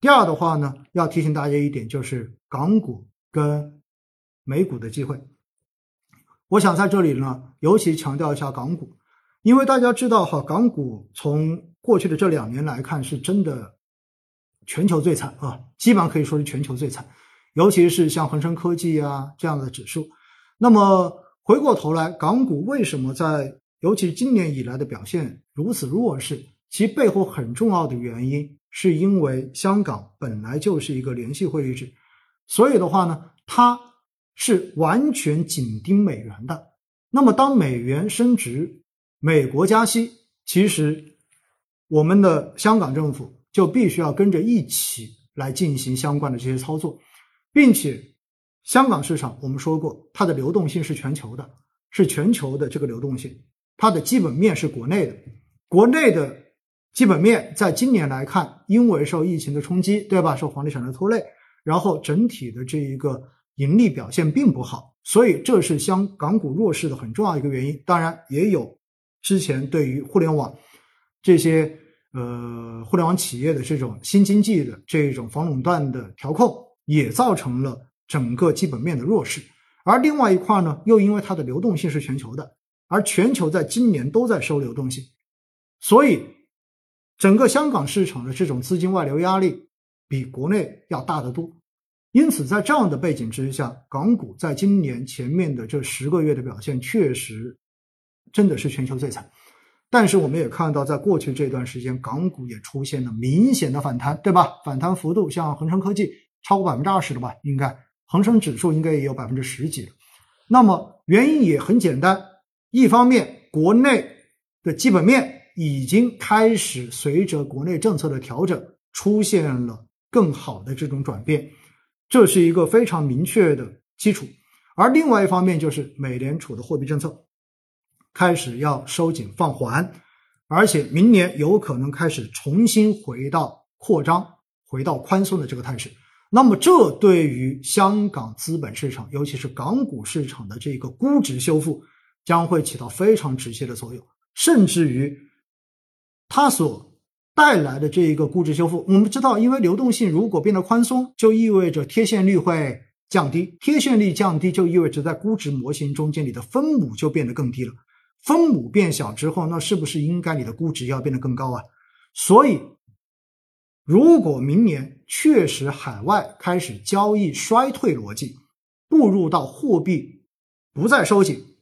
第二的话呢，要提醒大家一点，就是港股跟美股的机会。我想在这里呢，尤其强调一下港股，因为大家知道哈，港股从过去的这两年来看，是真的全球最惨啊，基本上可以说是全球最惨，尤其是像恒生科技啊这样的指数。那么回过头来，港股为什么在尤其是今年以来的表现如此弱势？其背后很重要的原因，是因为香港本来就是一个联系汇率制，所以的话呢，它。是完全紧盯美元的。那么，当美元升值，美国加息，其实我们的香港政府就必须要跟着一起来进行相关的这些操作，并且，香港市场我们说过，它的流动性是全球的，是全球的这个流动性，它的基本面是国内的，国内的基本面在今年来看，因为受疫情的冲击，对吧？受房地产的拖累，然后整体的这一个。盈利表现并不好，所以这是香港股弱势的很重要一个原因。当然，也有之前对于互联网这些呃互联网企业的这种新经济的这种防垄断的调控，也造成了整个基本面的弱势。而另外一块呢，又因为它的流动性是全球的，而全球在今年都在收流动性，所以整个香港市场的这种资金外流压力比国内要大得多。因此，在这样的背景之下，港股在今年前面的这十个月的表现确实真的是全球最惨。但是，我们也看到，在过去这段时间，港股也出现了明显的反弹，对吧？反弹幅度像恒生科技超过百分之二十了吧？应该恒生指数应该也有百分之十几了。那么原因也很简单，一方面国内的基本面已经开始随着国内政策的调整出现了更好的这种转变。这是一个非常明确的基础，而另外一方面就是美联储的货币政策开始要收紧放缓，而且明年有可能开始重新回到扩张、回到宽松的这个态势。那么，这对于香港资本市场，尤其是港股市场的这个估值修复，将会起到非常直接的作用，甚至于它所。带来的这一个估值修复，我们知道，因为流动性如果变得宽松，就意味着贴现率会降低，贴现率降低就意味着在估值模型中间你的分母就变得更低了，分母变小之后，那是不是应该你的估值要变得更高啊？所以，如果明年确实海外开始交易衰退逻辑，步入到货币不再收紧，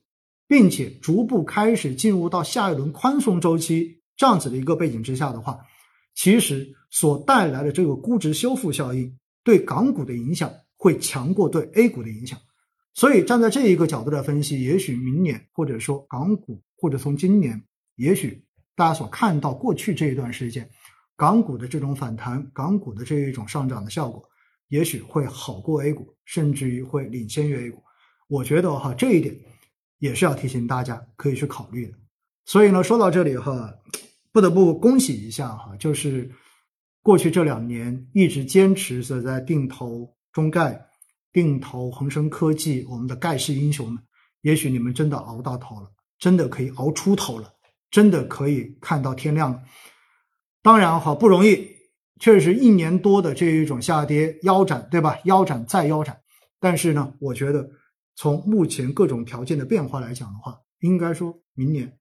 并且逐步开始进入到下一轮宽松周期。这样子的一个背景之下的话，其实所带来的这个估值修复效应对港股的影响会强过对 A 股的影响，所以站在这一个角度来分析，也许明年或者说港股或者从今年，也许大家所看到过去这一段时间，港股的这种反弹，港股的这一种上涨的效果，也许会好过 A 股，甚至于会领先于 A 股。我觉得哈，这一点也是要提醒大家可以去考虑的。所以呢，说到这里哈。不得不恭喜一下哈，就是过去这两年一直坚持着在定投中概、定投恒生科技，我们的盖世英雄们，也许你们真的熬到头了，真的可以熬出头了，真的可以看到天亮了。当然哈，不容易，确实一年多的这一种下跌腰斩，对吧？腰斩再腰斩，但是呢，我觉得从目前各种条件的变化来讲的话，应该说明年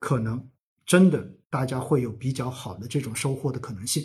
可能。真的，大家会有比较好的这种收获的可能性。